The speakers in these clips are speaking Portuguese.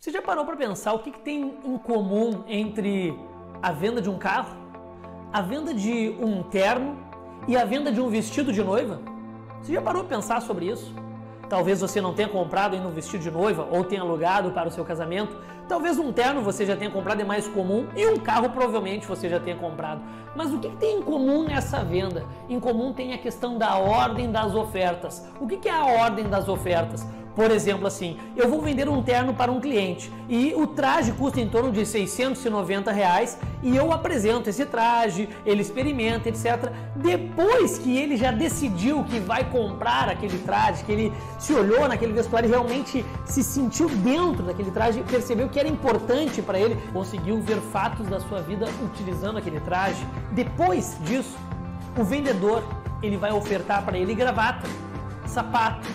Você já parou para pensar o que, que tem em comum entre a venda de um carro, a venda de um terno e a venda de um vestido de noiva? Você já parou para pensar sobre isso? Talvez você não tenha comprado ainda um vestido de noiva ou tenha alugado para o seu casamento. Talvez um terno você já tenha comprado, é mais comum, e um carro provavelmente você já tenha comprado. Mas o que tem em comum nessa venda? Em comum tem a questão da ordem das ofertas. O que é a ordem das ofertas? Por exemplo, assim, eu vou vender um terno para um cliente e o traje custa em torno de 690 reais e eu apresento esse traje, ele experimenta, etc. Depois que ele já decidiu que vai comprar aquele traje, que ele se olhou naquele vestuário e realmente se sentiu dentro daquele traje, percebeu que era importante para ele, conseguiu ver fatos da sua vida utilizando aquele traje. Depois disso, o vendedor ele vai ofertar para ele gravata, sapato,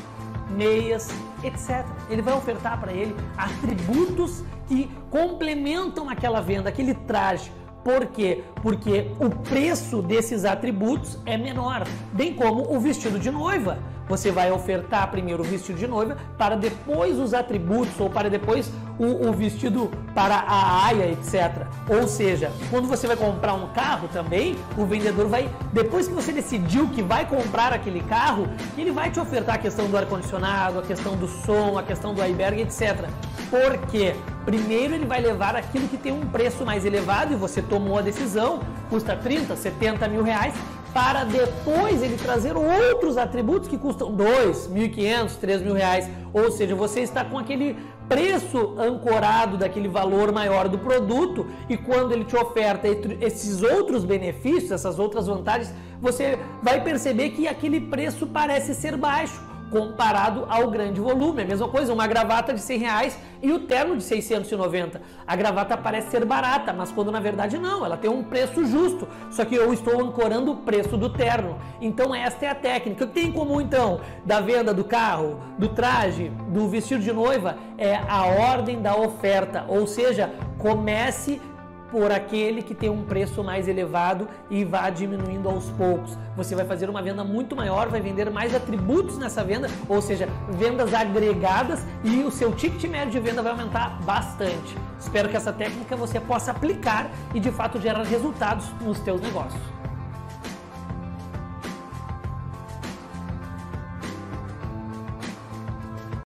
meias, etc. Ele vai ofertar para ele atributos que complementam aquela venda, aquele traje. Por quê? Porque o preço desses atributos é menor, bem como o vestido de noiva. Você vai ofertar primeiro o vestido de noiva para depois os atributos ou para depois o, o, vestido para a aia, etc. Ou seja, quando você vai comprar um carro também, o vendedor vai, depois que você decidiu que vai comprar aquele carro, ele vai te ofertar a questão do ar-condicionado, a questão do som, a questão do iceberg, etc. Por quê? Primeiro ele vai levar aquilo que tem um preço mais elevado e você tomou a decisão, custa 30, 70 mil reais, para depois ele trazer outros atributos que custam 2, 1.500, 3 mil reais. Ou seja, você está com aquele preço ancorado daquele valor maior do produto e quando ele te oferta esses outros benefícios, essas outras vantagens, você vai perceber que aquele preço parece ser baixo comparado ao grande volume. A mesma coisa, uma gravata de 100 reais e o terno de 690. A gravata parece ser barata, mas quando na verdade não, ela tem um preço justo. Só que eu estou ancorando o preço do terno. Então esta é a técnica. O que tem em comum então da venda do carro, do traje, do vestido de noiva é a ordem da oferta, ou seja, comece por aquele que tem um preço mais elevado e vá diminuindo aos poucos. Você vai fazer uma venda muito maior, vai vender mais atributos nessa venda, ou seja, vendas agregadas e o seu ticket médio de venda vai aumentar bastante. Espero que essa técnica você possa aplicar e de fato gerar resultados nos seus negócios.